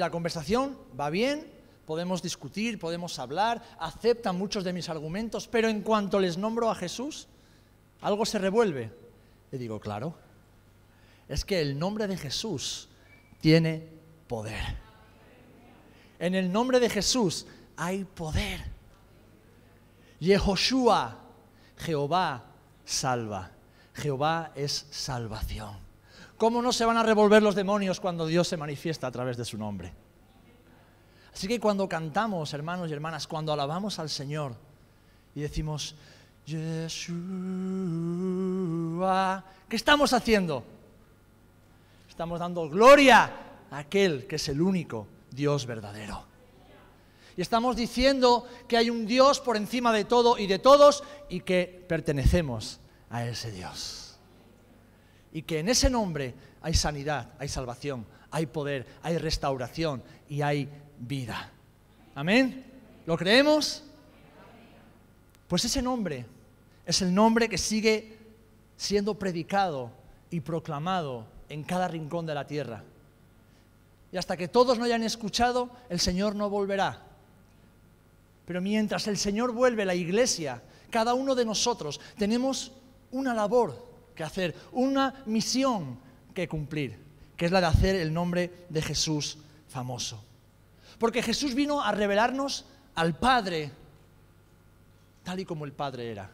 la conversación va bien, podemos discutir, podemos hablar, aceptan muchos de mis argumentos, pero en cuanto les nombro a Jesús, algo se revuelve. Le digo, claro, es que el nombre de Jesús tiene poder. En el nombre de Jesús hay poder. Yehoshua, Jehová salva. Jehová es salvación. ¿Cómo no se van a revolver los demonios cuando Dios se manifiesta a través de su nombre? Así que cuando cantamos, hermanos y hermanas, cuando alabamos al Señor y decimos, Yeshua, ¿qué estamos haciendo? Estamos dando gloria a aquel que es el único Dios verdadero. Y estamos diciendo que hay un Dios por encima de todo y de todos y que pertenecemos a ese Dios. Y que en ese nombre hay sanidad, hay salvación, hay poder, hay restauración y hay vida. Amén. ¿Lo creemos? Pues ese nombre es el nombre que sigue siendo predicado y proclamado en cada rincón de la tierra. Y hasta que todos no hayan escuchado, el Señor no volverá. Pero mientras el Señor vuelve, la iglesia, cada uno de nosotros, tenemos una labor que hacer, una misión que cumplir, que es la de hacer el nombre de Jesús famoso. Porque Jesús vino a revelarnos al Padre tal y como el Padre era.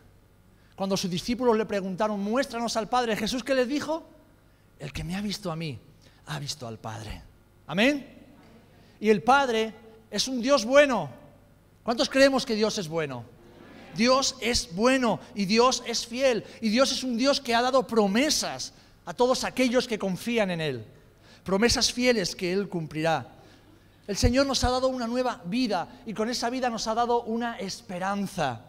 Cuando sus discípulos le preguntaron, muéstranos al Padre, Jesús qué les dijo? El que me ha visto a mí, ha visto al Padre. Amén. Y el Padre es un Dios bueno. ¿Cuántos creemos que Dios es bueno? Dios es bueno y Dios es fiel y Dios es un Dios que ha dado promesas a todos aquellos que confían en Él. Promesas fieles que Él cumplirá. El Señor nos ha dado una nueva vida y con esa vida nos ha dado una esperanza.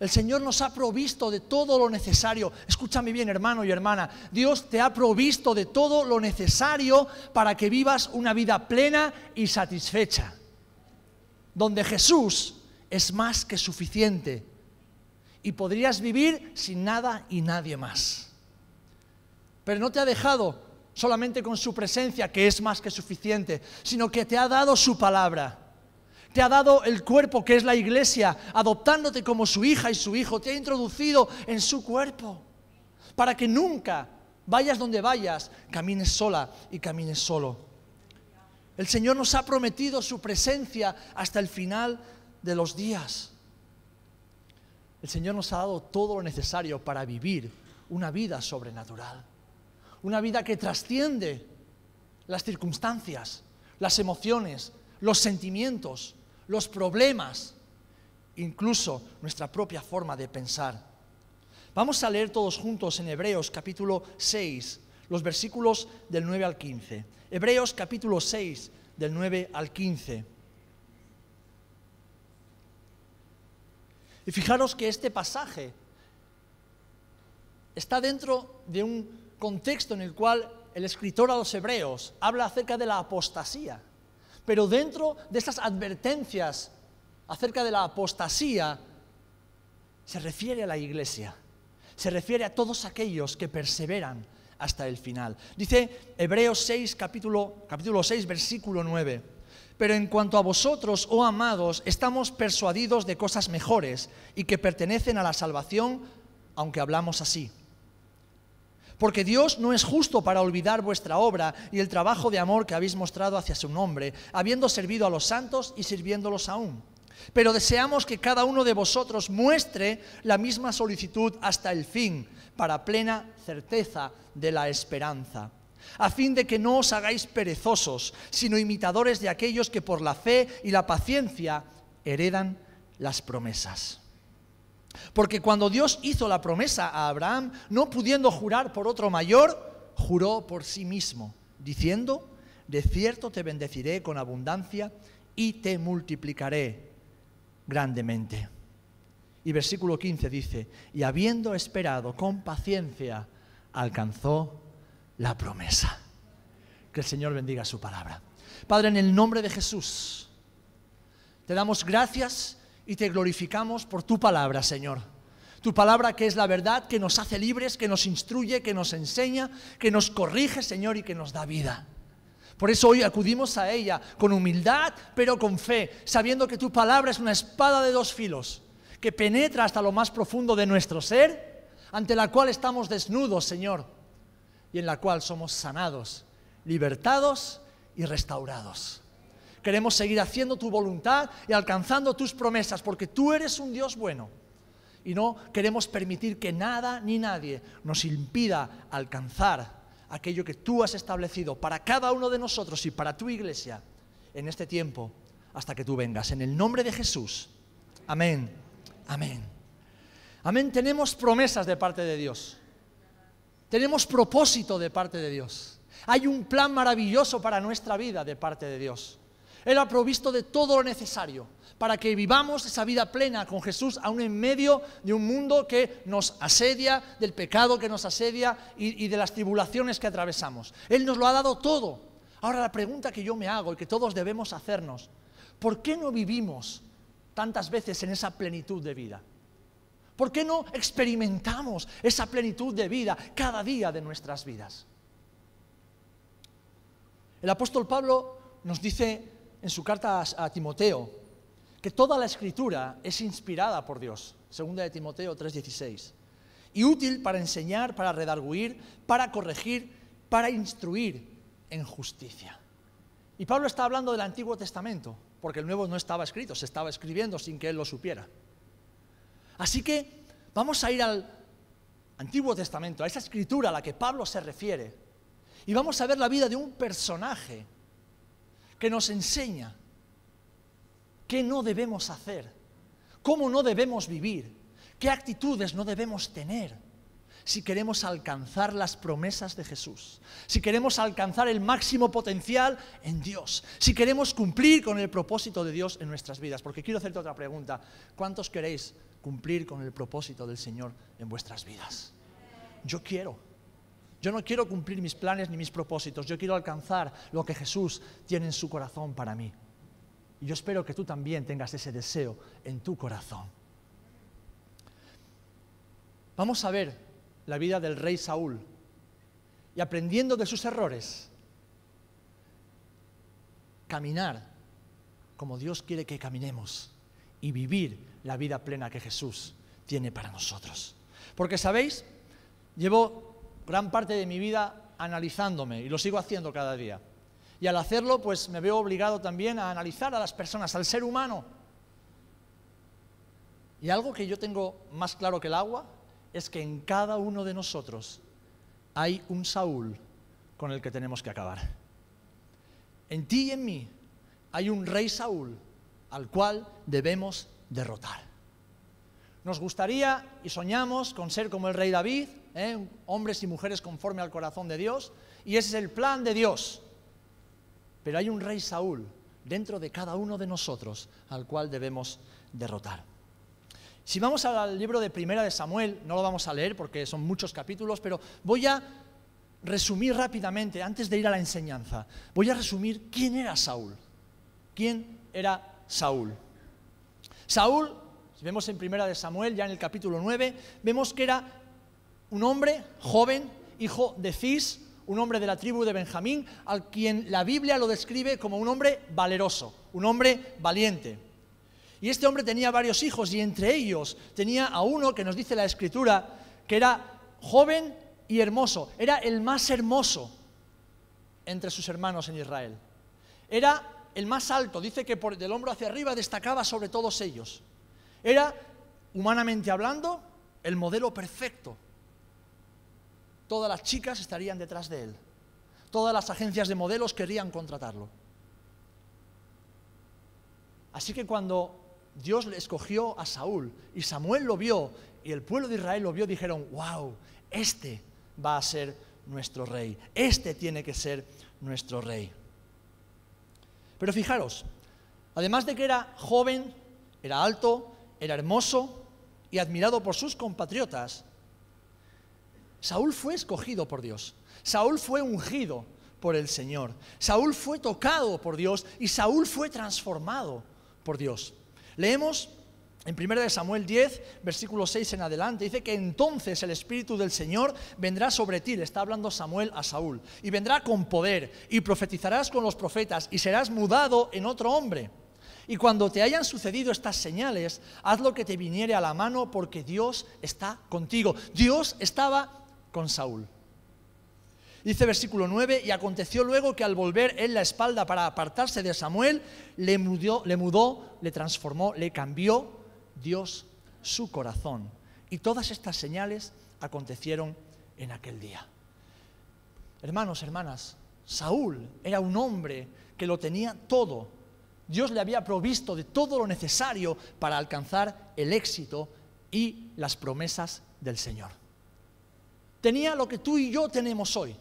El Señor nos ha provisto de todo lo necesario. Escúchame bien, hermano y hermana. Dios te ha provisto de todo lo necesario para que vivas una vida plena y satisfecha. Donde Jesús es más que suficiente. Y podrías vivir sin nada y nadie más. Pero no te ha dejado solamente con su presencia, que es más que suficiente, sino que te ha dado su palabra te ha dado el cuerpo que es la iglesia, adoptándote como su hija y su hijo, te ha introducido en su cuerpo, para que nunca vayas donde vayas, camines sola y camines solo. El Señor nos ha prometido su presencia hasta el final de los días. El Señor nos ha dado todo lo necesario para vivir una vida sobrenatural, una vida que trasciende las circunstancias, las emociones, los sentimientos, los problemas, incluso nuestra propia forma de pensar. Vamos a leer todos juntos en Hebreos capítulo 6, los versículos del 9 al 15. Hebreos capítulo 6, del 9 al 15. Y fijaros que este pasaje está dentro de un contexto en el cual el escritor a los hebreos habla acerca de la apostasía. Pero dentro de estas advertencias acerca de la apostasía, se refiere a la iglesia, se refiere a todos aquellos que perseveran hasta el final. Dice Hebreos 6, capítulo, capítulo 6, versículo 9. Pero en cuanto a vosotros, oh amados, estamos persuadidos de cosas mejores y que pertenecen a la salvación, aunque hablamos así. Porque Dios no es justo para olvidar vuestra obra y el trabajo de amor que habéis mostrado hacia su nombre, habiendo servido a los santos y sirviéndolos aún. Pero deseamos que cada uno de vosotros muestre la misma solicitud hasta el fin, para plena certeza de la esperanza, a fin de que no os hagáis perezosos, sino imitadores de aquellos que por la fe y la paciencia heredan las promesas. Porque cuando Dios hizo la promesa a Abraham, no pudiendo jurar por otro mayor, juró por sí mismo, diciendo, de cierto te bendeciré con abundancia y te multiplicaré grandemente. Y versículo 15 dice, y habiendo esperado con paciencia, alcanzó la promesa. Que el Señor bendiga su palabra. Padre, en el nombre de Jesús, te damos gracias y te glorificamos por tu palabra, Señor. Tu palabra que es la verdad, que nos hace libres, que nos instruye, que nos enseña, que nos corrige, Señor, y que nos da vida. Por eso hoy acudimos a ella con humildad, pero con fe, sabiendo que tu palabra es una espada de dos filos, que penetra hasta lo más profundo de nuestro ser, ante la cual estamos desnudos, Señor, y en la cual somos sanados, libertados y restaurados. Queremos seguir haciendo tu voluntad y alcanzando tus promesas, porque tú eres un Dios bueno. Y no queremos permitir que nada ni nadie nos impida alcanzar aquello que tú has establecido para cada uno de nosotros y para tu iglesia en este tiempo hasta que tú vengas. En el nombre de Jesús. Amén. Amén. Amén. Tenemos promesas de parte de Dios. Tenemos propósito de parte de Dios. Hay un plan maravilloso para nuestra vida de parte de Dios. Él ha provisto de todo lo necesario para que vivamos esa vida plena con Jesús, aún en medio de un mundo que nos asedia, del pecado que nos asedia y, de las tribulaciones que atravesamos. Él nos lo ha dado todo. Ahora la pregunta que yo me hago y que todos debemos hacernos, ¿por qué no vivimos tantas veces en esa plenitud de vida? ¿Por qué no experimentamos esa plenitud de vida cada día de nuestras vidas? El apóstol Pablo nos dice en su carta a, Timoteo que toda la escritura es inspirada por Dios, segunda de Timoteo 3:16, y útil para enseñar, para redarguir, para corregir, para instruir en justicia. Y Pablo está hablando del Antiguo Testamento, porque el Nuevo no estaba escrito, se estaba escribiendo sin que él lo supiera. Así que vamos a ir al Antiguo Testamento, a esa escritura a la que Pablo se refiere, y vamos a ver la vida de un personaje que nos enseña qué no debemos hacer, cómo no debemos vivir, qué actitudes no debemos tener si queremos alcanzar las promesas de Jesús, si queremos alcanzar el máximo potencial en Dios, si queremos cumplir con el propósito de Dios en nuestras vidas. Porque quiero hacerte otra pregunta. ¿Cuántos queréis cumplir con el propósito del Señor en vuestras vidas? Yo quiero. Yo no quiero cumplir mis planes ni mis propósitos, yo quiero alcanzar lo que Jesús tiene en su corazón para mí. Y yo espero que tú también tengas ese deseo en tu corazón. Vamos a ver la vida del rey Saúl y aprendiendo de sus errores, caminar como Dios quiere que caminemos y vivir la vida plena que Jesús tiene para nosotros. Porque, ¿sabéis? Llevo gran parte de mi vida analizándome y lo sigo haciendo cada día. Y al hacerlo, pues me veo obligado también a analizar a las personas, al ser humano. Y algo que yo tengo más claro que el agua es que en cada uno de nosotros hay un Saúl con el que tenemos que acabar. En ti y en mí hay un rey Saúl al cual debemos derrotar. Nos gustaría y soñamos con ser como el rey David, ¿eh? hombres y mujeres conforme al corazón de Dios, y ese es el plan de Dios. Pero hay un rey Saúl dentro de cada uno de nosotros al cual debemos derrotar. Si vamos al libro de Primera de Samuel, no lo vamos a leer porque son muchos capítulos, pero voy a resumir rápidamente, antes de ir a la enseñanza, voy a resumir quién era Saúl. ¿Quién era Saúl? Saúl, si vemos en Primera de Samuel, ya en el capítulo 9, vemos que era un hombre joven, hijo de Cis, un hombre de la tribu de Benjamín, al quien la Biblia lo describe como un hombre valeroso, un hombre valiente. Y este hombre tenía varios hijos y entre ellos tenía a uno que nos dice la escritura que era joven y hermoso, era el más hermoso entre sus hermanos en Israel. Era el más alto, dice que por del hombro hacia arriba destacaba sobre todos ellos. Era, humanamente hablando, el modelo perfecto todas las chicas estarían detrás de él. Todas las agencias de modelos querían contratarlo. Así que cuando Dios le escogió a Saúl y Samuel lo vio y el pueblo de Israel lo vio, dijeron, wow, este va a ser nuestro rey, este tiene que ser nuestro rey. Pero fijaros, además de que era joven, era alto, era hermoso y admirado por sus compatriotas, Saúl fue escogido por Dios. Saúl fue ungido por el Señor. Saúl fue tocado por Dios y Saúl fue transformado por Dios. Leemos En 1 Samuel 10, versículo 6 en adelante, dice que entonces el Espíritu del Señor vendrá sobre ti, le está hablando Samuel a Saúl, y vendrá con poder, y profetizarás con los profetas, y serás mudado en otro hombre. Y cuando te hayan sucedido estas señales, haz lo que te viniere a la mano, porque Dios está contigo. Dios estaba con Saúl. Dice versículo 9, y aconteció luego que al volver él la espalda para apartarse de Samuel, le mudó, le, mudó, le transformó, le cambió Dios su corazón. Y todas estas señales acontecieron en aquel día. Hermanos, hermanas, Saúl era un hombre que lo tenía todo. Dios le había provisto de todo lo necesario para alcanzar el éxito y las promesas del Señor. Tenía lo que tú y yo tenemos hoy.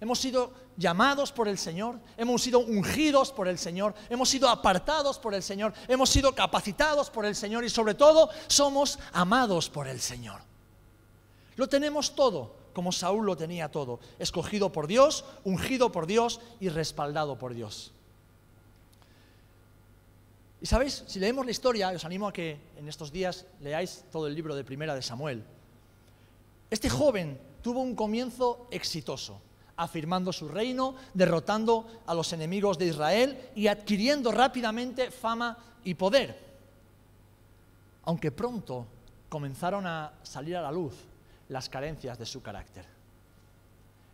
Hemos sido llamados por el Señor, hemos sido ungidos por el Señor, hemos sido apartados por el Señor, hemos sido capacitados por el Señor y sobre todo somos amados por el Señor. Lo tenemos todo, como Saúl lo tenía todo, escogido por Dios, ungido por Dios y respaldado por Dios. Y sabéis, si leemos la historia, os animo a que en estos días leáis todo el libro de Primera de Samuel. Este joven tuvo un comienzo exitoso afirmando su reino, derrotando a los enemigos de Israel y adquiriendo rápidamente fama y poder. Aunque pronto comenzaron a salir a la luz las carencias de su carácter.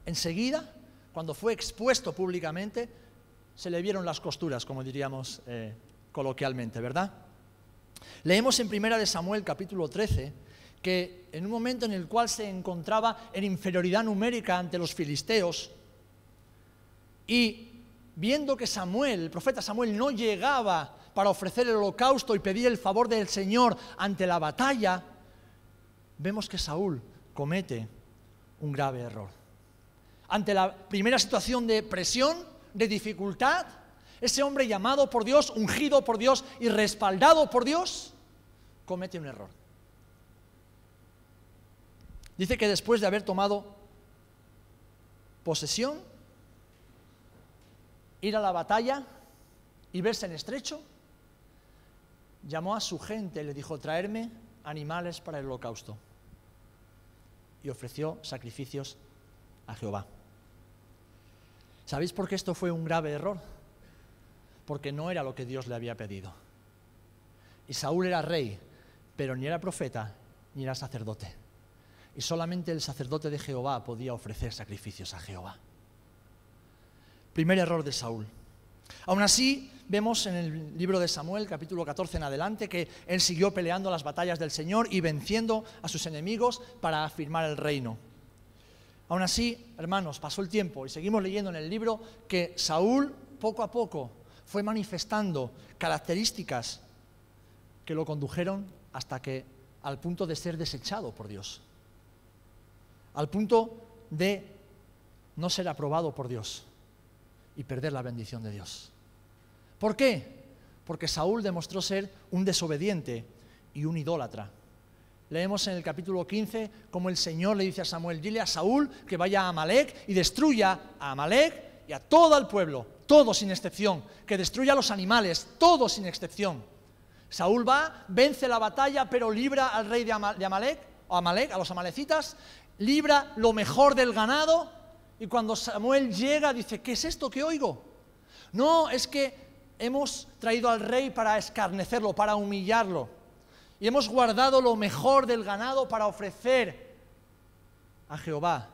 Enseguida, cuando fue expuesto públicamente, se le vieron las costuras, como diríamos eh, coloquialmente, ¿verdad? Leemos en Primera de Samuel capítulo 13 que en un momento en el cual se encontraba en inferioridad numérica ante los filisteos, y viendo que Samuel, el profeta Samuel, no llegaba para ofrecer el holocausto y pedir el favor del Señor ante la batalla, vemos que Saúl comete un grave error. Ante la primera situación de presión, de dificultad, ese hombre llamado por Dios, ungido por Dios y respaldado por Dios, comete un error. Dice que después de haber tomado posesión, ir a la batalla y verse en estrecho, llamó a su gente y le dijo, traerme animales para el holocausto. Y ofreció sacrificios a Jehová. ¿Sabéis por qué esto fue un grave error? Porque no era lo que Dios le había pedido. Y Saúl era rey, pero ni era profeta ni era sacerdote y solamente el sacerdote de Jehová podía ofrecer sacrificios a Jehová. Primer error de Saúl. Aún así, vemos en el libro de Samuel, capítulo 14 en adelante, que él siguió peleando las batallas del Señor y venciendo a sus enemigos para afirmar el reino. Aún así, hermanos, pasó el tiempo y seguimos leyendo en el libro que Saúl poco a poco fue manifestando características que lo condujeron hasta que al punto de ser desechado por Dios al punto de no ser aprobado por Dios y perder la bendición de Dios. ¿Por qué? Porque Saúl demostró ser un desobediente y un idólatra. Leemos en el capítulo 15 como el Señor le dice a Samuel, dile a Saúl que vaya a Amalek y destruya a Amalek y a todo el pueblo, todo sin excepción, que destruya a los animales, todo sin excepción. Saúl va, vence la batalla, pero libra al rey de Amalek, o Amalek, a los amalecitas, libra lo mejor del ganado y cuando Samuel llega dice, ¿qué es esto que oigo? No, es que hemos traído al rey para escarnecerlo, para humillarlo. Y hemos guardado lo mejor del ganado para ofrecer a Jehová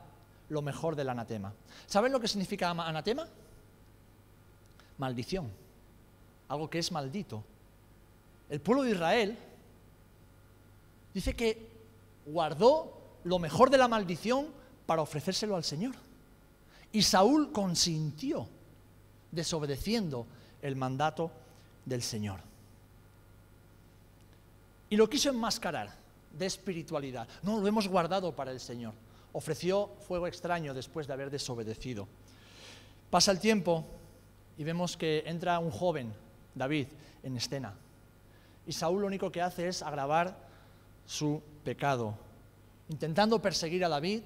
lo mejor del anatema. ¿Saben lo que significa anatema? Maldición. Algo que es maldito. El pueblo de Israel dice que guardó lo mejor de la maldición para ofrecérselo al Señor. Y Saúl consintió, desobedeciendo el mandato del Señor. Y lo quiso enmascarar de espiritualidad. No, lo hemos guardado para el Señor. Ofreció fuego extraño después de haber desobedecido. Pasa el tiempo y vemos que entra un joven, David, en escena. Y Saúl lo único que hace es agravar su pecado intentando perseguir a David,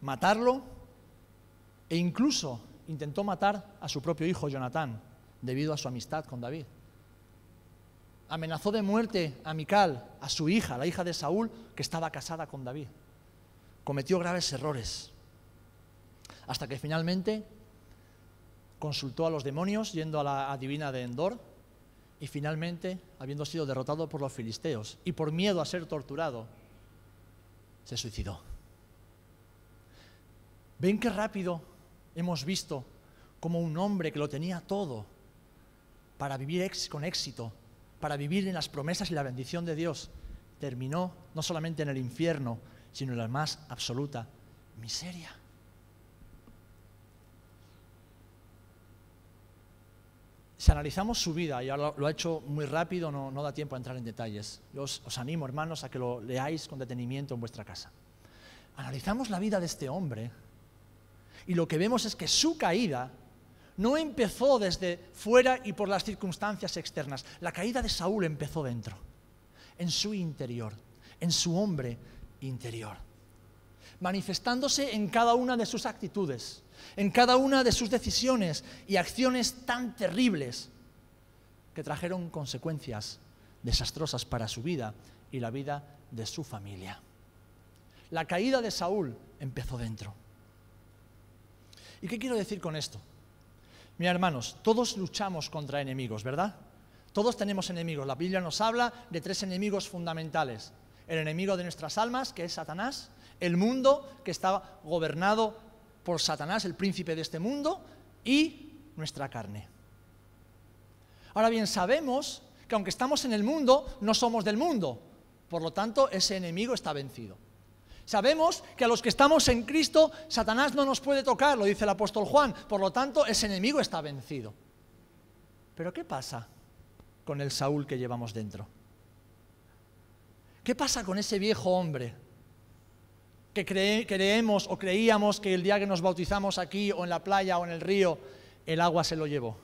matarlo e incluso intentó matar a su propio hijo Jonatán debido a su amistad con David. amenazó de muerte a Mical, a su hija, la hija de Saúl, que estaba casada con David. Cometió graves errores. Hasta que finalmente consultó a los demonios yendo a la adivina de Endor y finalmente, habiendo sido derrotado por los filisteos y por miedo a ser torturado, se suicidó. ¿Ven qué rápido hemos visto como un hombre que lo tenía todo para vivir con éxito, para vivir en las promesas y la bendición de Dios, terminó no solamente en el infierno, sino en la más absoluta miseria? Si analizamos su vida, y ahora lo, ha hecho muy rápido, no, da tiempo a entrar en detalles. Yo os animo, hermanos, a que lo leáis con detenimiento en vuestra casa. Analizamos la vida de este hombre y lo que vemos es que su caída no empezó desde fuera y por las circunstancias externas. La caída de Saúl empezó dentro, en su interior, en su hombre interior, manifestándose en cada una de sus actitudes, en cada una de sus decisiones y acciones tan terribles que trajeron consecuencias desastrosas para su vida y la vida de su familia. La caída de Saúl empezó dentro. ¿Y qué quiero decir con esto? Mira, hermanos, todos luchamos contra enemigos, ¿verdad? Todos tenemos enemigos. La Biblia nos habla de tres enemigos fundamentales. El enemigo de nuestras almas, que es Satanás, el mundo, que está gobernado por Satanás, el príncipe de este mundo, y nuestra carne. Ahora bien, sabemos que aunque estamos en el mundo, no somos del mundo. Por lo tanto, ese enemigo está vencido. Sabemos que a los que estamos en Cristo, Satanás no nos puede tocar, lo dice el apóstol Juan. Por lo tanto, ese enemigo está vencido. Pero ¿qué pasa con el Saúl que llevamos dentro? ¿Qué pasa con ese viejo hombre que creemos o creíamos que el día que nos bautizamos aquí o en la playa o en el río, el agua se lo llevó?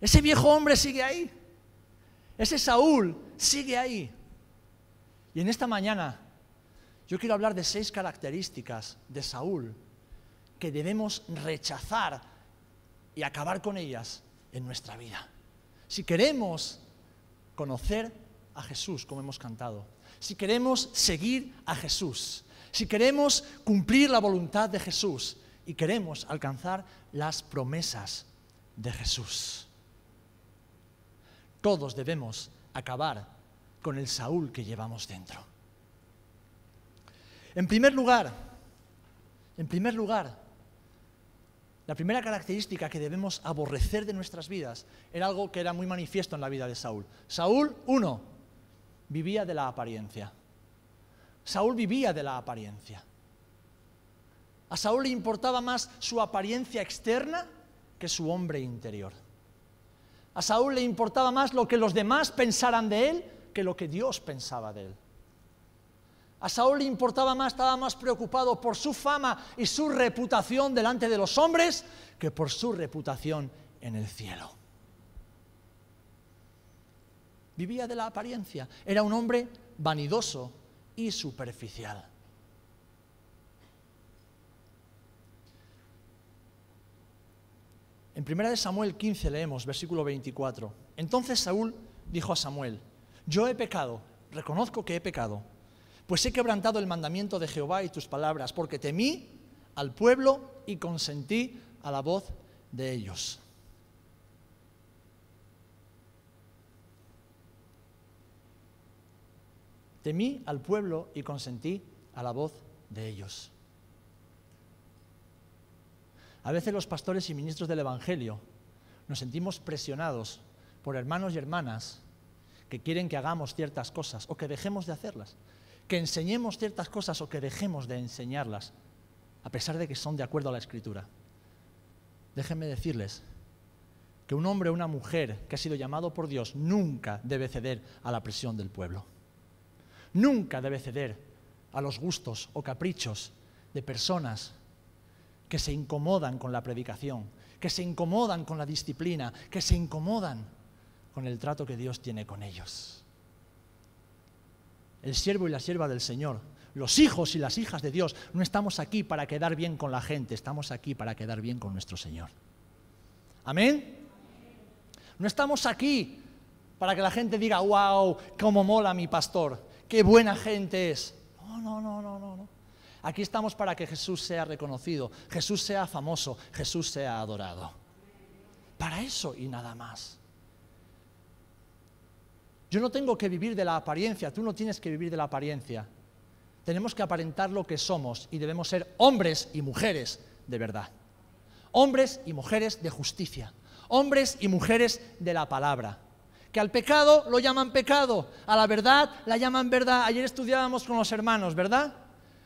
Ese viejo hombre sigue ahí. Ese Saúl sigue ahí. Y en esta mañana yo quiero hablar de seis características de Saúl que debemos rechazar y acabar con ellas en nuestra vida. Si queremos conocer a Jesús, como hemos cantado, si queremos seguir a Jesús, si queremos cumplir la voluntad de Jesús y queremos alcanzar las promesas de Jesús, todos debemos acabar con el Saúl que llevamos dentro. En primer lugar, en primer lugar, la primera característica que debemos aborrecer de nuestras vidas era algo que era muy manifiesto en la vida de Saúl. Saúl, uno, vivía de la apariencia. Saúl vivía de la apariencia. A Saúl le importaba más su apariencia externa que su hombre interior. A Saúl le importaba más lo que los demás pensaran de él que lo que Dios pensaba de él. A Saúl le importaba más, estaba más preocupado por su fama y su reputación delante de los hombres que por su reputación en el cielo. Vivía de la apariencia, era un hombre vanidoso y superficial. En 1 Samuel 15 leemos, versículo 24. Entonces Saúl dijo a Samuel, yo he pecado, reconozco que he pecado pues he quebrantado el mandamiento de Jehová y tus palabras, porque temí al pueblo y consentí a la voz de ellos. Temí al pueblo y consentí a la voz de ellos. A veces los pastores y ministros del Evangelio nos sentimos presionados por hermanos y hermanas que quieren que hagamos ciertas cosas o que dejemos de hacerlas que enseñemos ciertas cosas o que dejemos de enseñarlas, a pesar de que son de acuerdo a la escritura. Déjenme decirles que un hombre o una mujer que ha sido llamado por Dios nunca debe ceder a la presión del pueblo. Nunca debe ceder a los gustos o caprichos de personas que se incomodan con la predicación, que se incomodan con la disciplina, que se incomodan con el trato que Dios tiene con ellos el siervo y la sierva del Señor, los hijos y las hijas de Dios, no estamos aquí para quedar bien con la gente, estamos aquí para quedar bien con nuestro Señor. Amén. No estamos aquí para que la gente diga, wow, cómo mola mi pastor, qué buena gente es. No, no, no, no, no. Aquí estamos para que Jesús sea reconocido, Jesús sea famoso, Jesús sea adorado. Para eso y nada más. Yo no tengo que vivir de la apariencia, tú no tienes que vivir de la apariencia. Tenemos que aparentar lo que somos y debemos ser hombres y mujeres de verdad. Hombres y mujeres de justicia. Hombres y mujeres de la palabra. Que al pecado lo llaman pecado, a la verdad la llaman verdad. Ayer estudiábamos con los hermanos, ¿verdad?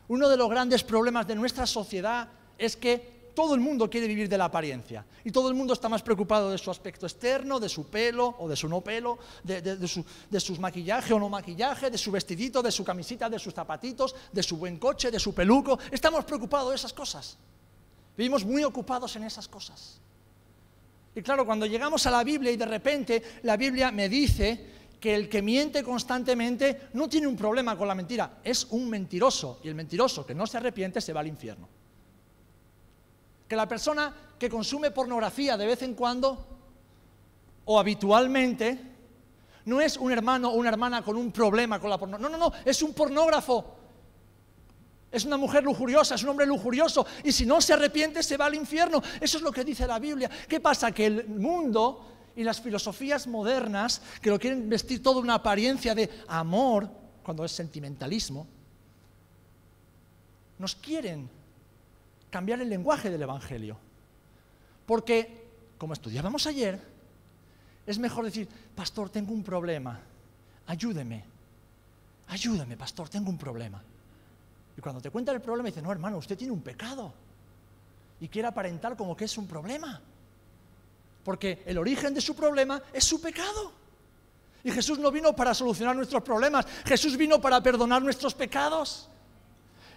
Uno de los grandes problemas de nuestra sociedad es que todo el mundo quiere vivir de la apariencia y todo el mundo está más preocupado de su aspecto externo, de su pelo o de su no pelo, de, su, sus maquillaje o no maquillaje, de su vestidito, de su camisita, de sus zapatitos, de su buen coche, de su peluco. Estamos preocupados de esas cosas. Vivimos muy ocupados en esas cosas. Y claro, cuando llegamos a la Biblia y de repente la Biblia me dice que el que miente constantemente no tiene un problema con la mentira, es un mentiroso. Y el mentiroso que no se arrepiente se va al infierno. Que la persona que consume pornografía de vez en cuando o habitualmente no es un hermano o una hermana con un problema con la pornografía. No, no, no, es un pornógrafo. Es una mujer lujuriosa, es un hombre lujurioso. Y si no se arrepiente, se va al infierno. Eso es lo que dice la Biblia. ¿Qué pasa? Que el mundo y las filosofías modernas, que lo quieren vestir toda una apariencia de amor, cuando es sentimentalismo, nos quieren cambiar el lenguaje del Evangelio. Porque, como estudiábamos ayer, es mejor decir, pastor, tengo un problema, ayúdeme, ayúdeme, pastor, tengo un problema. Y cuando te cuenta el problema, dice, no, hermano, usted tiene un pecado. Y quiere aparentar como que es un problema. Porque el origen de su problema es su pecado. Y Jesús no vino para solucionar nuestros problemas, Jesús vino para perdonar nuestros pecados.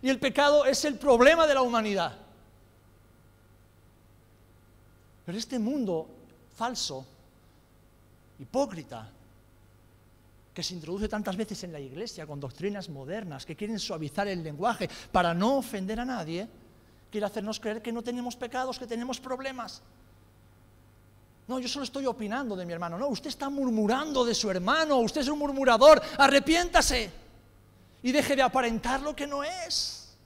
Y el pecado es el problema de la humanidad. Pero este mundo falso, hipócrita, que se introduce tantas veces en la iglesia con doctrinas modernas que quieren suavizar el lenguaje para no ofender a nadie, quiere hacernos creer que no tenemos pecados, que tenemos problemas. No, yo solo estoy opinando de mi hermano. No, usted está murmurando de su hermano, usted es un murmurador, arrepiéntase y deje de aparentar lo que no es.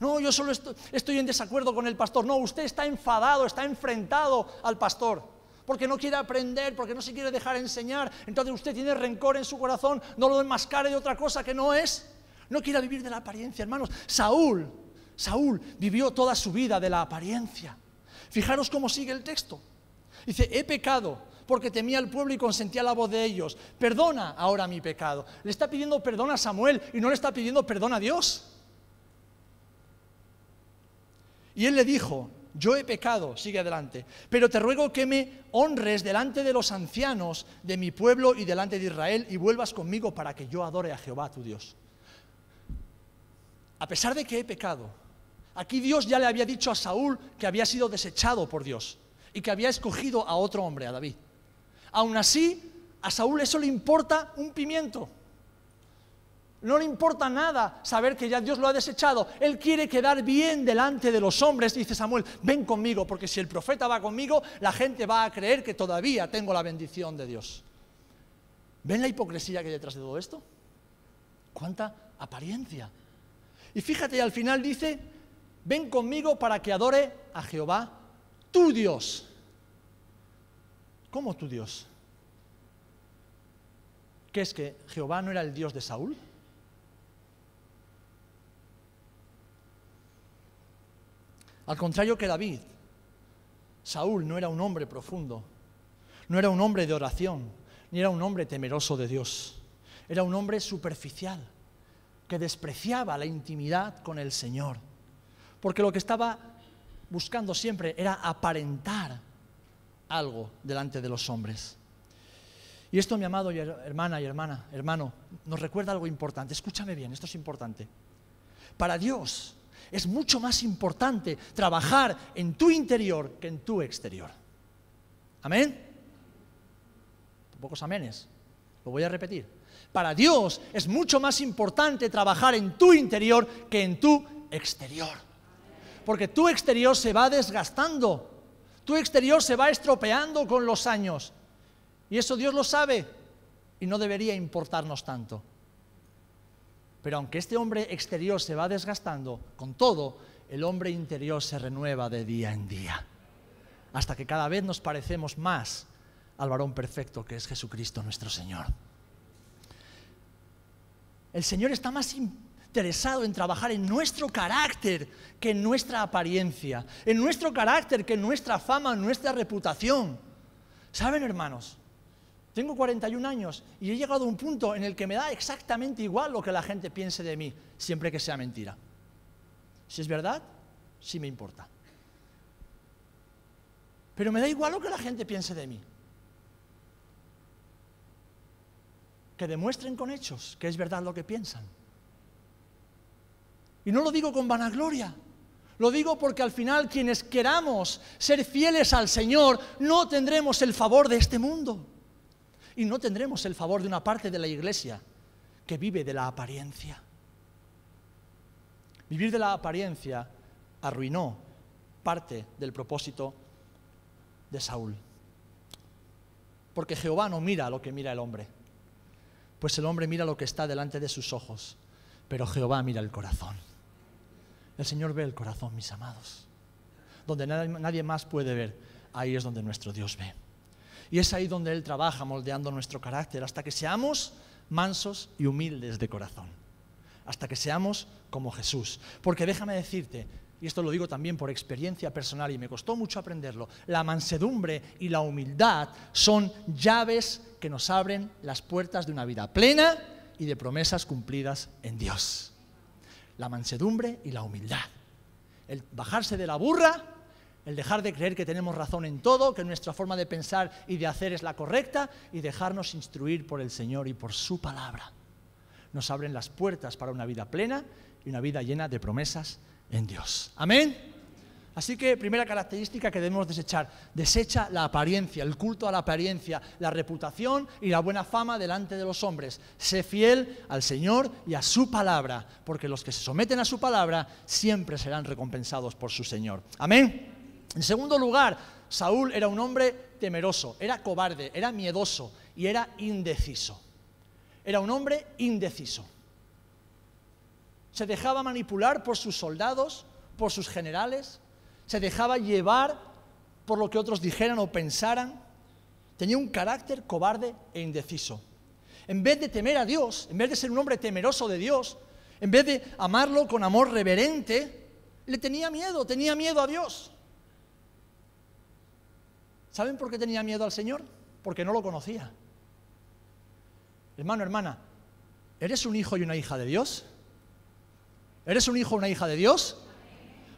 No, yo solo estoy, en desacuerdo con el pastor. No, usted está enfadado, está enfrentado al pastor porque no quiere aprender, porque no se quiere dejar enseñar. Entonces usted tiene rencor en su corazón, no lo enmascare de otra cosa que no es. No quiere vivir de la apariencia, hermanos. Saúl, Saúl vivió toda su vida de la apariencia. Fijaros cómo sigue el texto. Dice, he pecado porque temía al pueblo y consentía la voz de ellos. Perdona ahora mi pecado. Le está pidiendo perdón a Samuel y no le está pidiendo perdón a Dios. Y él le dijo, yo he pecado, sigue adelante, pero te ruego que me honres delante de los ancianos de mi pueblo y delante de Israel y vuelvas conmigo para que yo adore a Jehová tu Dios. A pesar de que he pecado, Aquí Dios ya le había dicho a Saúl que había sido desechado por Dios y que había escogido a otro hombre, a David. Aún así, a Saúl eso le importa un pimiento. No le importa nada saber que ya Dios lo ha desechado. Él quiere quedar bien delante de los hombres. Dice Samuel, ven conmigo, porque si el profeta va conmigo, la gente va a creer que todavía tengo la bendición de Dios. ¿Ven la hipocresía que hay detrás de todo esto? ¿Cuánta apariencia? Y fíjate, al final dice, ven conmigo para que adore a Jehová, tu Dios. ¿Cómo tu Dios? ¿Qué es que Jehová no era el Dios de Saúl? Al contrario que David, Saúl no era un hombre profundo, no era un hombre de oración, ni era un hombre temeroso de Dios. Era un hombre superficial, que despreciaba la intimidad con el Señor porque lo que estaba buscando siempre era aparentar algo delante de los hombres. Y esto, mi amado y hermana y hermana, hermano, nos recuerda algo importante. Escúchame bien, esto es importante. Para Dios es mucho más importante trabajar en tu interior que en tu exterior. Amén. Pocos amenes. Lo voy a repetir. Para Dios es mucho más importante trabajar en tu interior que en tu exterior porque tu exterior se va desgastando, tu exterior se va estropeando con los años. Y eso Dios lo sabe y no debería importarnos tanto. Pero aunque este hombre exterior se va desgastando, con todo, el hombre interior se renueva de día en día, hasta que cada vez nos parecemos más al varón perfecto que es Jesucristo nuestro Señor. El Señor está más interesado en trabajar en nuestro carácter que en nuestra apariencia, en nuestro carácter que en nuestra fama, en nuestra reputación. ¿Saben, hermanos? Tengo 41 años y he llegado a un punto en el que me da exactamente igual lo que la gente piense de mí, siempre que sea mentira. Si es verdad, sí me importa. Pero me da igual lo que la gente piense de mí. Que demuestren con hechos que es verdad lo que piensan. Y no lo digo con vanagloria. Lo digo porque al final quienes queramos ser fieles al Señor no tendremos el favor de este mundo y no tendremos el favor de una parte de la iglesia que vive de la apariencia. Vivir de la apariencia arruinó parte del propósito de Saúl. Porque Jehová no mira lo que mira el hombre, pues el hombre mira lo que está delante de sus ojos, pero Jehová mira el corazón. El Señor ve el corazón, mis amados. Donde nadie más puede ver, ahí es donde nuestro Dios ve. Y es ahí donde Él trabaja moldeando nuestro carácter, hasta que seamos mansos y humildes de corazón, hasta que seamos como Jesús. Porque déjame decirte, y esto lo digo también por experiencia personal y me costó mucho aprenderlo, la mansedumbre y la humildad son llaves que nos abren las puertas de una vida plena y de promesas cumplidas en Dios. La mansedumbre y la humildad. El bajarse de la burra el dejar de creer que tenemos razón en todo, que nuestra forma de pensar y de hacer es la correcta y dejarnos instruir por el Señor y por su palabra. Nos abren las puertas para una vida plena y una vida llena de promesas en Dios. Amén. Así que primera característica que debemos desechar, desecha la apariencia, el culto a la apariencia, la reputación y la buena fama delante de los hombres. Sé fiel al Señor y a su palabra, porque los que se someten a su palabra siempre serán recompensados por su Señor. Amén. En segundo lugar, Saúl era un hombre temeroso, era cobarde, era miedoso y era indeciso. Era un hombre indeciso. Se dejaba manipular por sus soldados, por sus generales, se dejaba llevar por lo que otros dijeran o pensaran. Tenía un carácter cobarde e indeciso. En vez de temer a Dios, en vez de ser un hombre temeroso de Dios, en vez de amarlo con amor reverente, le tenía miedo, tenía miedo a Dios. ¿Saben por qué tenía miedo al Señor? Porque no lo conocía. Hermano, hermana, ¿eres un hijo y una hija de Dios? ¿Eres un hijo o una hija de Dios?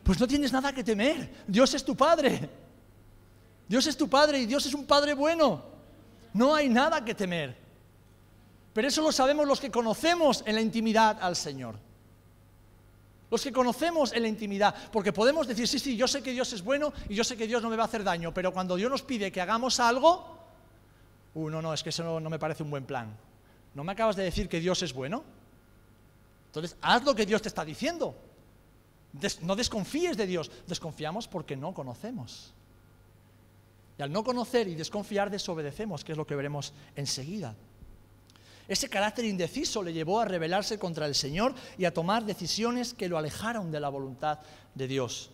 Pues no tienes nada que temer. Dios es tu Padre. Dios es tu Padre y Dios es un Padre bueno. No hay nada que temer. Pero eso lo sabemos los que conocemos en la intimidad al Señor los que conocemos en la intimidad, porque podemos decir, sí, sí, yo sé que Dios es bueno y yo sé que Dios no me va a hacer daño, pero cuando Dios nos pide que hagamos algo, uh, no, no, es que eso no, me parece un buen plan. ¿No me acabas de decir que Dios es bueno? Entonces, haz lo que Dios te está diciendo. no desconfíes de Dios, desconfiamos porque no conocemos. Y al no conocer y desconfiar, desobedecemos, que es lo que veremos enseguida. Ese carácter indeciso le llevó a rebelarse contra el Señor y a tomar decisiones que lo alejaron de la voluntad de Dios.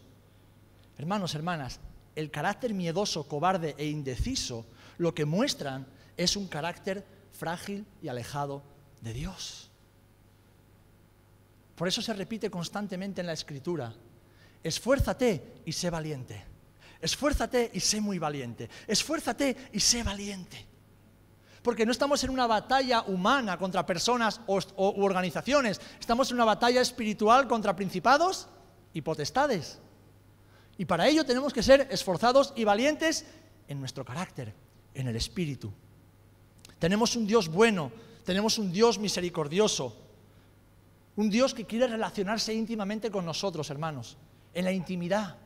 Hermanos, hermanas, el carácter miedoso, cobarde e indeciso lo que muestran es un carácter frágil y alejado de Dios. Por eso se repite constantemente en la Escritura, esfuérzate y sé valiente. Esfuérzate y sé muy valiente. Esfuérzate y sé valiente. Porque no estamos en una batalla humana contra personas o, u organizaciones, estamos en una batalla espiritual contra principados y potestades. Y para ello tenemos que ser esforzados y valientes en nuestro carácter, en el espíritu. Tenemos un Dios bueno, tenemos un Dios misericordioso, un Dios que quiere relacionarse íntimamente con nosotros, hermanos, en la intimidad.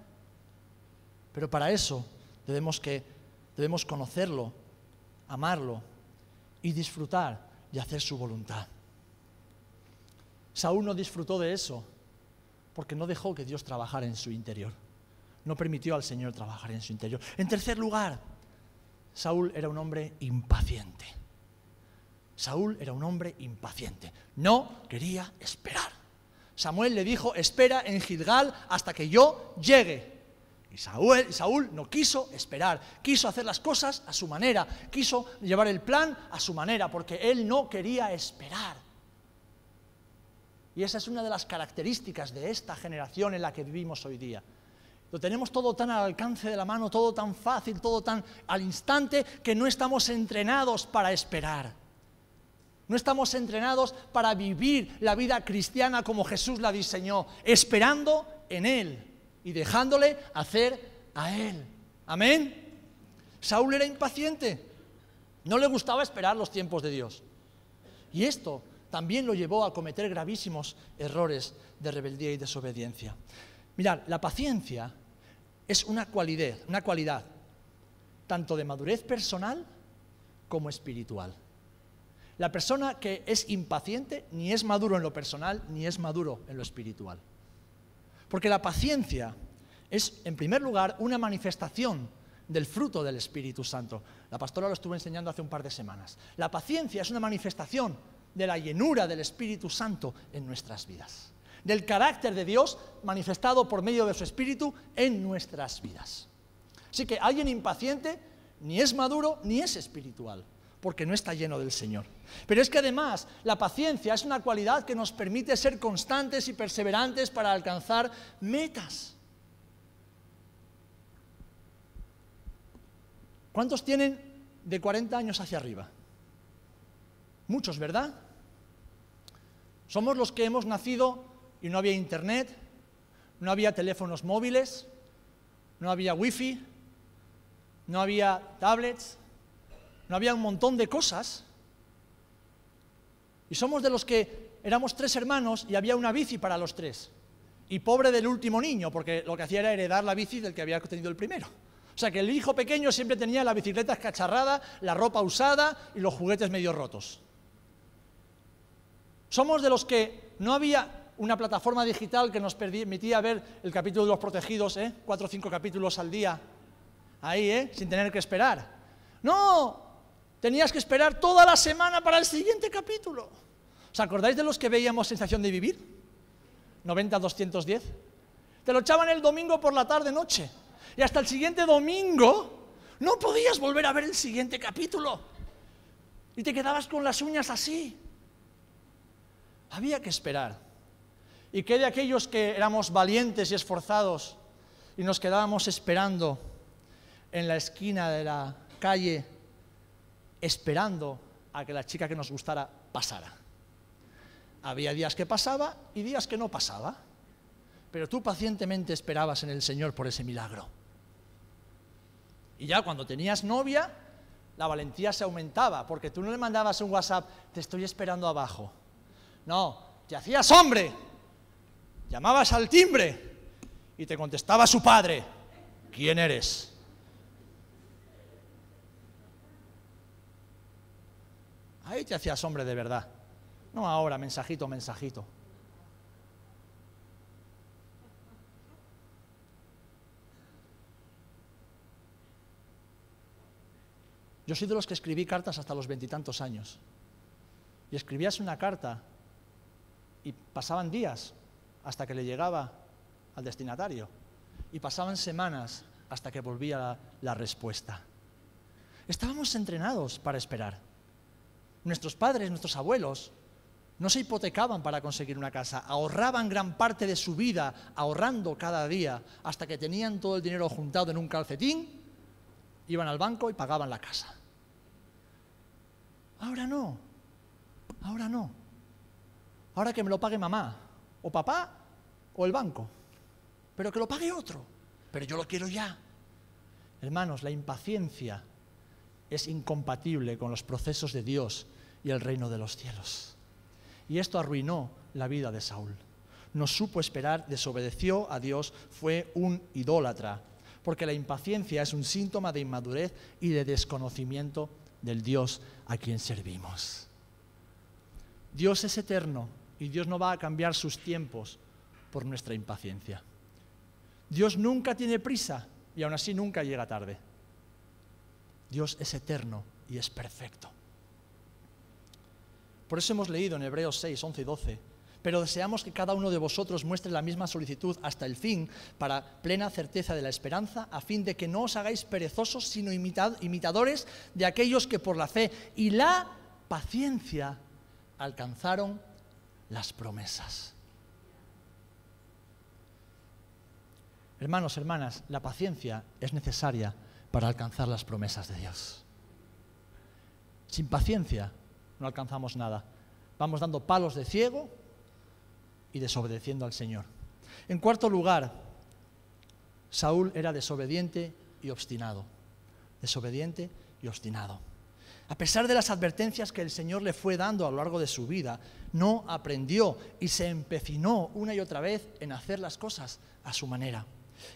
Pero para eso debemos, que, debemos conocerlo, amarlo y disfrutar de hacer su voluntad. Saúl no disfrutó de eso porque no dejó que Dios trabajara en su interior. No permitió al Señor trabajar en su interior. En tercer lugar, Saúl era un hombre impaciente. Saúl era un hombre impaciente. No quería esperar. Samuel le dijo, espera en Gilgal hasta que yo llegue. Y Saúl, Saúl, no quiso esperar, quiso hacer las cosas a su manera, quiso llevar el plan a su manera, porque él no quería esperar. Y esa es una de las características de esta generación en la que vivimos hoy día. Lo tenemos todo tan al alcance de la mano, todo tan fácil, todo tan al instante, que no estamos entrenados para esperar. No estamos entrenados para vivir la vida cristiana como Jesús la diseñó, esperando en Él y dejándole hacer a Él. Amén. Saúl era impaciente, no le gustaba esperar los tiempos de Dios. Y esto también lo llevó a cometer gravísimos errores de rebeldía y desobediencia. Mirad, la paciencia es una cualidad, una cualidad tanto de madurez personal como espiritual. La persona que es impaciente ni es maduro en lo personal ni es maduro en lo espiritual. Porque la paciencia es, en primer lugar, una manifestación del fruto del Espíritu Santo. La pastora lo estuvo enseñando hace un par de semanas. La paciencia es una manifestación de la llenura del Espíritu Santo en nuestras vidas, del carácter de Dios manifestado por medio de su Espíritu en nuestras vidas. Así que alguien impaciente ni es maduro ni es espiritual porque no está lleno del Señor. Pero es que además la paciencia es una cualidad que nos permite ser constantes y perseverantes para alcanzar metas. ¿Cuántos tienen de 40 años hacia arriba? Muchos, ¿verdad? Somos los que hemos nacido y no había internet, no había teléfonos móviles, no había wifi, no había tablets, no había un montón de cosas. Y somos de los que éramos tres hermanos y había una bici para los tres. Y pobre del último niño, porque lo que hacía era heredar la bici del que había tenido el primero. O sea que el hijo pequeño siempre tenía la bicicleta escacharrada, la ropa usada y los juguetes medio rotos. Somos de los que no había una plataforma digital que nos permitía ver el capítulo de los protegidos, ¿eh? cuatro o cinco capítulos al día, ahí, ¿eh? sin tener que esperar. No, tenías que esperar toda la semana para el siguiente capítulo. ¿Os acordáis de los que veíamos Sensación de Vivir? 90-210. Te lo echaban el domingo por la tarde-noche. Y hasta el siguiente domingo no podías volver a ver el siguiente capítulo. Y te quedabas con las uñas así. Había que esperar. ¿Y qué de aquellos que éramos valientes y esforzados y nos quedábamos esperando en la esquina de la calle esperando a que la chica que nos gustara pasara. Había días que pasaba y días que no pasaba, pero tú pacientemente esperabas en el Señor por ese milagro. Y ya cuando tenías novia, la valentía se aumentaba, porque tú no le mandabas un WhatsApp, te estoy esperando abajo. No, te hacías hombre, llamabas al timbre y te contestaba su padre, ¿quién eres? Ahí te hacías hombre de verdad. No ahora, mensajito, mensajito. Yo soy de los que escribí cartas hasta los veintitantos años. Y escribías una carta y pasaban días hasta que le llegaba al destinatario. Y pasaban semanas hasta que volvía la, la respuesta. Estábamos entrenados para esperar. Nuestros padres, nuestros abuelos, no se hipotecaban para conseguir una casa, ahorraban gran parte de su vida, ahorrando cada día, hasta que tenían todo el dinero juntado en un calcetín, iban al banco y pagaban la casa. Ahora no, ahora no. Ahora que me lo pague mamá, o papá, o el banco. Pero que lo pague otro. Pero yo lo quiero ya. Hermanos, la impaciencia es incompatible con los procesos de Dios y el reino de los cielos. Y esto arruinó la vida de Saúl. No supo esperar, desobedeció a Dios, fue un idólatra, porque la impaciencia es un síntoma de inmadurez y de desconocimiento del Dios a quien servimos. Dios es eterno y Dios no va a cambiar sus tiempos por nuestra impaciencia. Dios nunca tiene prisa y aún así nunca llega tarde. Dios es eterno y es perfecto. Por eso hemos leído en Hebreos 6, 11 y 12, pero deseamos que cada uno de vosotros muestre la misma solicitud hasta el fin, para plena certeza de la esperanza, a fin de que no os hagáis perezosos, sino imitadores de aquellos que por la fe y la paciencia alcanzaron las promesas. Hermanos, hermanas, la paciencia es necesaria para alcanzar las promesas de Dios. Sin paciencia no alcanzamos nada. Vamos dando palos de ciego y desobedeciendo al Señor. En cuarto lugar, Saúl era desobediente y obstinado. Desobediente y obstinado. A pesar de las advertencias que el Señor le fue dando a lo largo de su vida, no aprendió y se empecinó una y otra vez en hacer las cosas a su manera.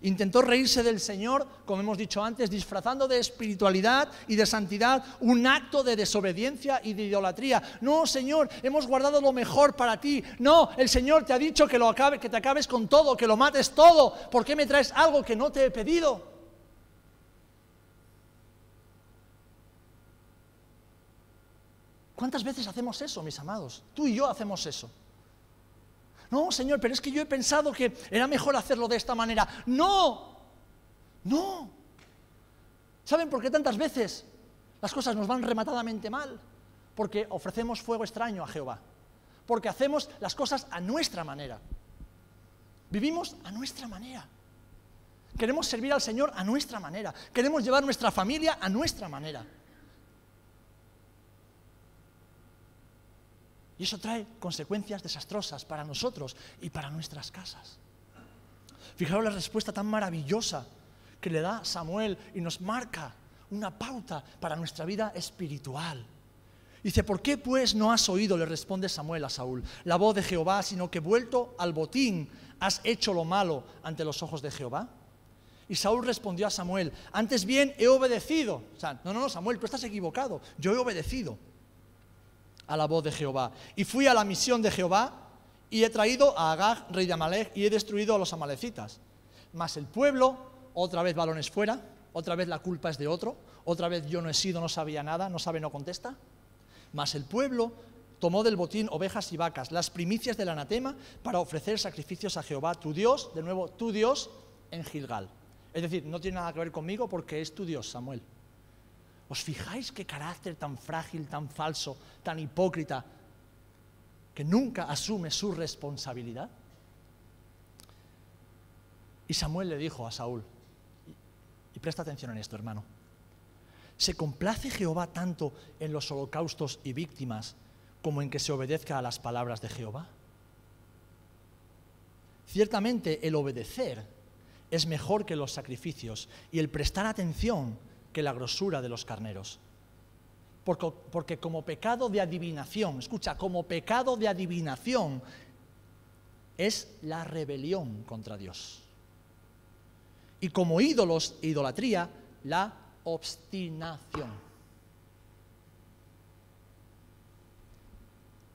Intentó reírse del Señor, como hemos dicho antes, disfrazando de espiritualidad y de santidad un acto de desobediencia y de idolatría. No, Señor, hemos guardado lo mejor para ti. No, el Señor te ha dicho que, lo acabe, que te acabes con todo, que lo mates todo. ¿Por qué me traes algo que no te he pedido? ¿Cuántas veces hacemos eso, mis amados? Tú y yo hacemos eso. No, Señor, pero es que yo he pensado que era mejor hacerlo de esta manera. No, no. ¿Saben por qué tantas veces las cosas nos van rematadamente mal? Porque ofrecemos fuego extraño a Jehová. Porque hacemos las cosas a nuestra manera. Vivimos a nuestra manera. Queremos servir al Señor a nuestra manera. Queremos llevar nuestra familia a nuestra manera. Y eso trae consecuencias desastrosas para nosotros y para nuestras casas. Fijaros la respuesta tan maravillosa que le da Samuel y nos marca una pauta para nuestra vida espiritual. Dice, ¿por qué pues no has oído, le responde Samuel a Saúl, la voz de Jehová, sino que vuelto al botín has hecho lo malo ante los ojos de Jehová? Y Saúl respondió a Samuel, antes bien he obedecido. O sea, no, no, no, Samuel, tú estás equivocado, yo he obedecido a la voz de Jehová. Y fui a la misión de Jehová y he traído a Agag, rey de Amalek, y he destruido a los amalecitas. Mas el pueblo, otra vez balones fuera, otra vez la culpa es de otro, otra vez yo no he sido, no sabía nada, no sabe, no contesta. Mas el pueblo tomó del botín ovejas y vacas, las primicias del anatema, para ofrecer sacrificios a Jehová, tu Dios, de nuevo, tu Dios, en Gilgal. Es decir, no tiene nada que ver conmigo porque es tu Dios, Samuel. ¿Os fijáis qué carácter tan frágil, tan falso, tan hipócrita, que nunca asume su responsabilidad? Y Samuel le dijo a Saúl, y presta atención en esto, hermano, ¿se complace Jehová tanto en los holocaustos y víctimas como en que se obedezca a las palabras de Jehová? Ciertamente el obedecer es mejor que los sacrificios y el prestar atención la grosura de los carneros. Porque, porque, como pecado de adivinación, escucha, como pecado de adivinación es la rebelión contra Dios. Y como ídolos idolatría, la obstinación.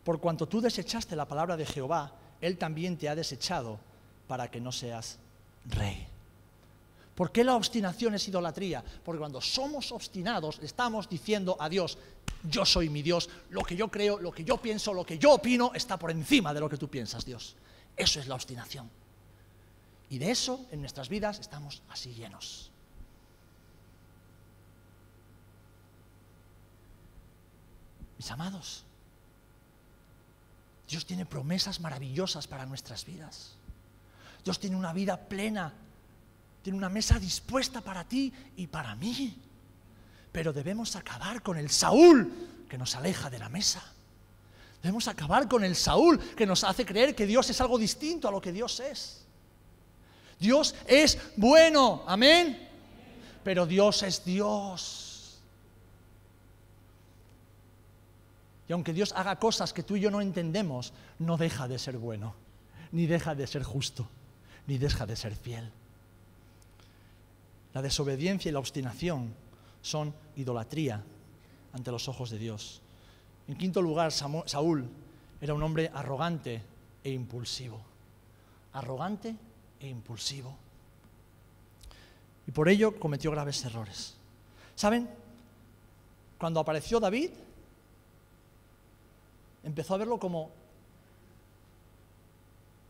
Por cuanto tú desechaste la palabra de Jehová, Él también te ha desechado para que no seas rey. ¿Por qué la obstinación es idolatría? Porque cuando somos obstinados estamos diciendo a Dios, yo soy mi Dios, lo que yo creo, lo que yo pienso, lo que yo opino está por encima de lo que tú piensas, Dios. Eso es la obstinación. Y de eso en nuestras vidas estamos así llenos. Mis amados, Dios tiene promesas maravillosas para nuestras vidas. Dios tiene una vida plena tiene una mesa dispuesta para ti y para mí. Pero debemos acabar con el Saúl que nos aleja de la mesa. Debemos acabar con el Saúl que nos hace creer que Dios es algo distinto a lo que Dios es. Dios es bueno, amén. Pero Dios es Dios. Y aunque Dios haga cosas que tú y yo no entendemos, no deja de ser bueno, ni deja de ser justo, ni deja de ser fiel. La desobediencia y la obstinación son idolatría ante los ojos de Dios. En quinto lugar, Saúl era un hombre arrogante e impulsivo. Arrogante e impulsivo. Y por ello cometió graves errores. ¿Saben? cuando apareció David, empezó a verlo como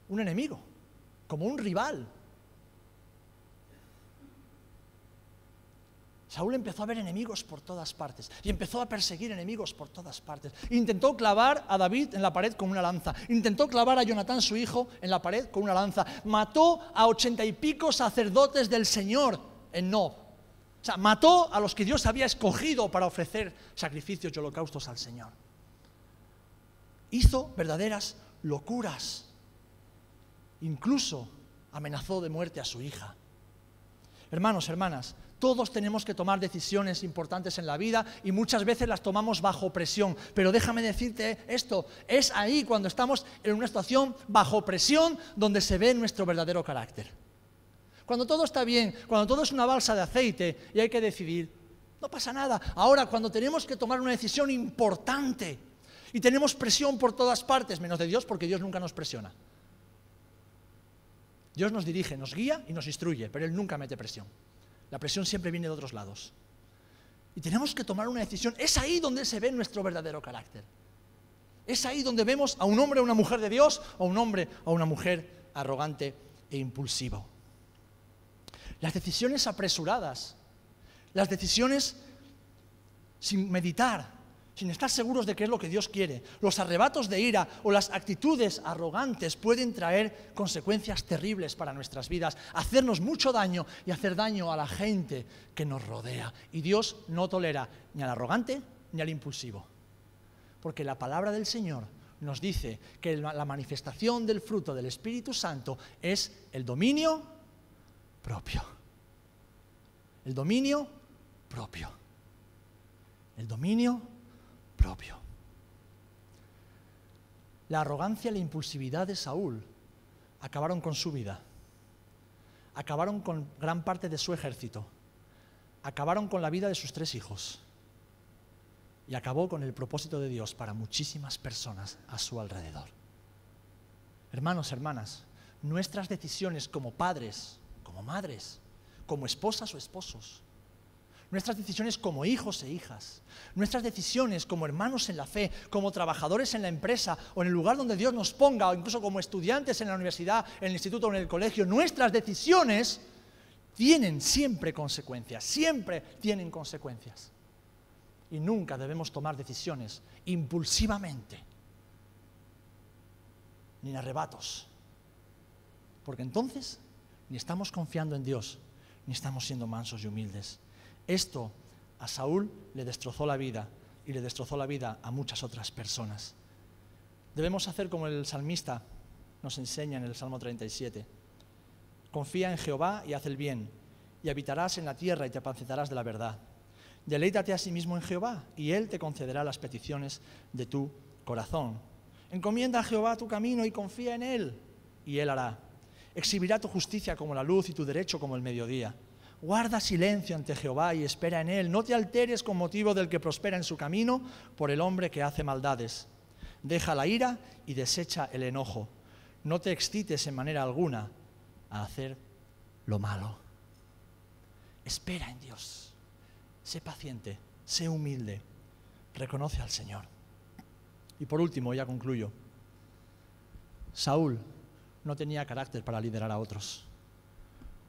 un enemigo, como un rival. Saúl empezó a ver enemigos por todas partes y empezó a perseguir enemigos por todas partes. Intentó clavar a David en la pared con una lanza. Intentó clavar a Jonatán, su hijo, en la pared con una lanza. Mató a ochenta y pico sacerdotes del Señor en No. O sea, mató a los que Dios había escogido para ofrecer sacrificios y holocaustos al Señor. Hizo verdaderas locuras. Incluso amenazó de muerte a su hija. Hermanos, hermanas, todos tenemos que tomar decisiones importantes en la vida y muchas veces las tomamos bajo presión. Pero déjame decirte esto, es ahí cuando estamos en una situación bajo presión donde se ve nuestro verdadero carácter. Cuando todo está bien, cuando todo es una balsa de aceite y hay que decidir, no pasa nada. Ahora, cuando tenemos que tomar una decisión importante y tenemos presión por todas partes, menos de Dios, porque Dios nunca nos presiona. Dios nos dirige, nos guía y nos instruye, pero Él nunca mete presión. La presión siempre viene de otros lados. Y tenemos que tomar una decisión. Es ahí donde se ve nuestro verdadero carácter. Es ahí donde vemos a un hombre o una mujer de Dios o a un hombre o una mujer arrogante e impulsivo. Las decisiones apresuradas, las decisiones sin meditar, sin estar seguros de qué es lo que Dios quiere. Los arrebatos de ira o las actitudes arrogantes pueden traer consecuencias terribles para nuestras vidas, hacernos mucho daño y hacer daño a la gente que nos rodea. Y Dios no tolera ni al arrogante ni al impulsivo. Porque la palabra del Señor nos dice que la manifestación del fruto del Espíritu Santo es el dominio propio. El dominio propio. El dominio propio. La arrogancia y la impulsividad de Saúl acabaron con su vida, acabaron con gran parte de su ejército, acabaron con la vida de sus tres hijos. Y acabó con el propósito de Dios para muchísimas personas a su alrededor. Hermanos, hermanas, nuestras decisiones como padres, como madres, como esposas o esposos, nuestras decisiones como hijos e hijas, nuestras decisiones como hermanos en la fe, como trabajadores en la empresa o en el lugar donde Dios nos ponga, o incluso como estudiantes en la universidad, en el instituto o en el colegio, nuestras decisiones tienen siempre consecuencias, siempre tienen consecuencias. Y nunca debemos tomar decisiones impulsivamente, ni en arrebatos, porque entonces ni estamos confiando en Dios, ni estamos siendo mansos y humildes. Esto a Saúl le destrozó la vida y le destrozó la vida a muchas otras personas. Debemos hacer como el salmista nos enseña en el Salmo 37. Confía en Jehová y haz el bien, y habitarás en la tierra y te apacentarás de la verdad. Deleítate a sí mismo en Jehová, y Él te concederá las peticiones de tu corazón. Encomienda a Jehová tu camino y confía en Él, y Él hará. Exhibirá tu justicia como la luz y tu derecho como el mediodía. Guarda silencio ante Jehová y espera en Él. No te alteres con motivo del que prospera en su camino por el hombre que hace maldades. Deja la ira y desecha el enojo. No te excites en manera alguna a hacer lo malo. Espera en Dios. Sé paciente, sé humilde. Reconoce al Señor. Y por último, ya concluyo. Saúl no tenía carácter para liderar a otros.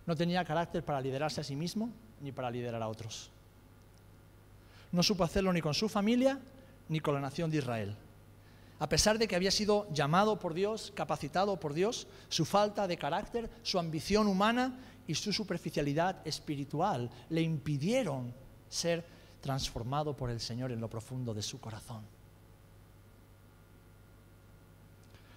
No tenía carácter para liderarse a sí mismo ni para liderar a otros. No supo hacerlo ni con su familia ni con la nación de Israel. A pesar de que había sido llamado por Dios, capacitado por Dios, su falta de carácter, su ambición humana y su superficialidad espiritual le impidieron ser transformado por el Señor en lo profundo de su corazón.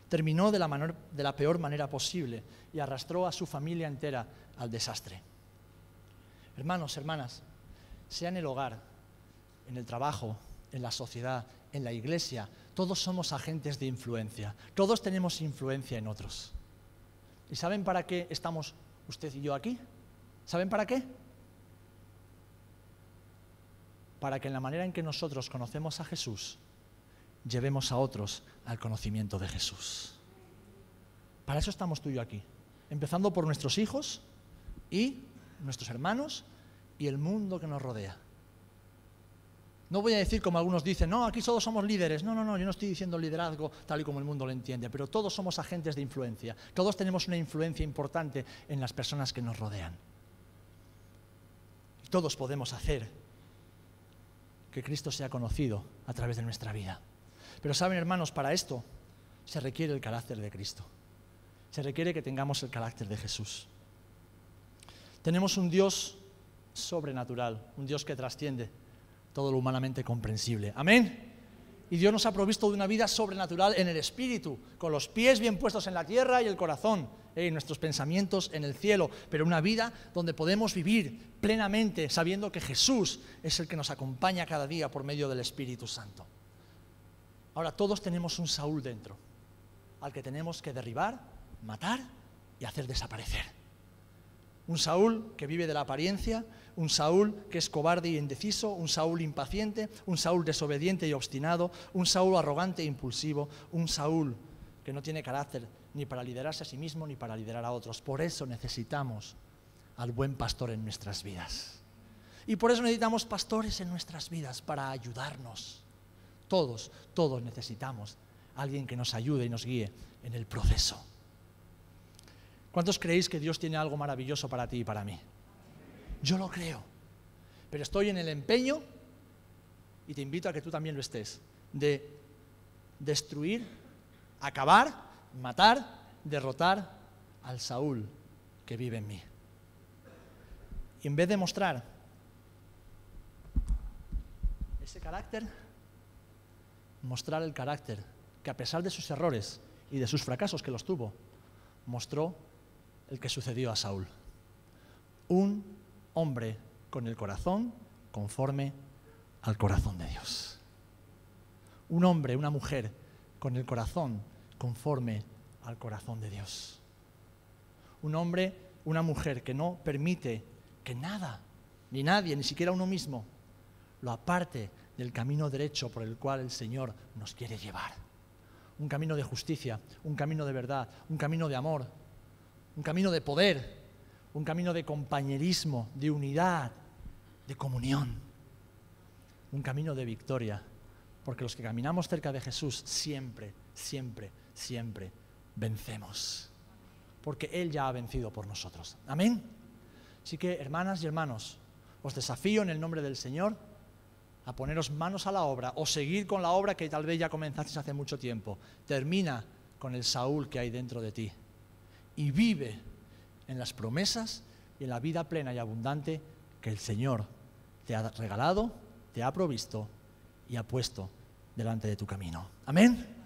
Terminó de la, peor manera posible y arrastró a su familia entera al desastre. Hermanos, hermanas, sea en el hogar, en el trabajo, en la sociedad, en la iglesia, todos somos agentes de influencia, todos tenemos influencia en otros. ¿Y saben para qué estamos usted y yo aquí? ¿Saben para qué? Para que en la manera en que nosotros conocemos a Jesús, llevemos a otros al conocimiento de Jesús. Para eso estamos tú y yo aquí, empezando por nuestros hijos, y nuestros hermanos y el mundo que nos rodea. No voy a decir como algunos dicen, no, aquí todos somos líderes. No, no, no, yo no estoy diciendo liderazgo tal y como el mundo lo entiende, pero todos somos agentes de influencia. Todos tenemos una influencia importante en las personas que nos rodean. Y todos podemos hacer que Cristo sea conocido a través de nuestra vida. Pero saben, hermanos, para esto se requiere el carácter de Cristo. Se requiere que tengamos el carácter de Jesús. Tenemos un Dios sobrenatural, un Dios que trasciende todo lo humanamente comprensible. Amén. Y Dios nos ha provisto de una vida sobrenatural en el espíritu, con los pies bien puestos en la tierra y el corazón, y eh, nuestros pensamientos en el cielo, pero una vida donde podemos vivir plenamente sabiendo que Jesús es el que nos acompaña cada día por medio del Espíritu Santo. Ahora todos tenemos un Saúl dentro, al que tenemos que derribar, matar y hacer desaparecer. Un Saúl que vive de la apariencia, un Saúl que es cobarde y indeciso, un Saúl impaciente, un Saúl desobediente y obstinado, un Saúl arrogante e impulsivo, un Saúl que no tiene carácter ni para liderarse a sí mismo ni para liderar a otros. Por eso necesitamos al buen pastor en nuestras vidas. Y por eso necesitamos pastores en nuestras vidas para ayudarnos. Todos, todos necesitamos alguien que nos ayude y nos guíe en el proceso. ¿Cuántos creéis que Dios tiene algo maravilloso para ti y para mí? Yo lo creo. Pero estoy en el empeño, y te invito a que tú también lo estés, de destruir, acabar, matar, derrotar al Saúl que vive en mí. Y en vez de mostrar ese carácter, mostrar el carácter que a pesar de sus errores y de sus fracasos que los tuvo, mostró el que sucedió a Saúl. Un hombre con el corazón conforme al corazón de Dios. Un hombre, una mujer con el corazón conforme al corazón de Dios. Un hombre, una mujer que no permite que nada, ni nadie, ni siquiera uno mismo, lo aparte del camino derecho por el cual el Señor nos quiere llevar. Un camino de justicia, un camino de verdad, un camino de amor, un camino de poder, un camino de compañerismo, de unidad, de comunión, un camino de victoria, porque los que caminamos cerca de Jesús siempre, siempre, siempre vencemos, porque Él ya ha vencido por nosotros. Amén. Así que, hermanas y hermanos, os desafío en el nombre del Señor a poneros manos a la obra o seguir con la obra que tal vez ya comenzasteis hace mucho tiempo. Termina con el Saúl que hay dentro de ti y vive en las promesas y en la vida plena y abundante que el Señor te ha regalado, te ha provisto y ha puesto delante de tu camino. Amén.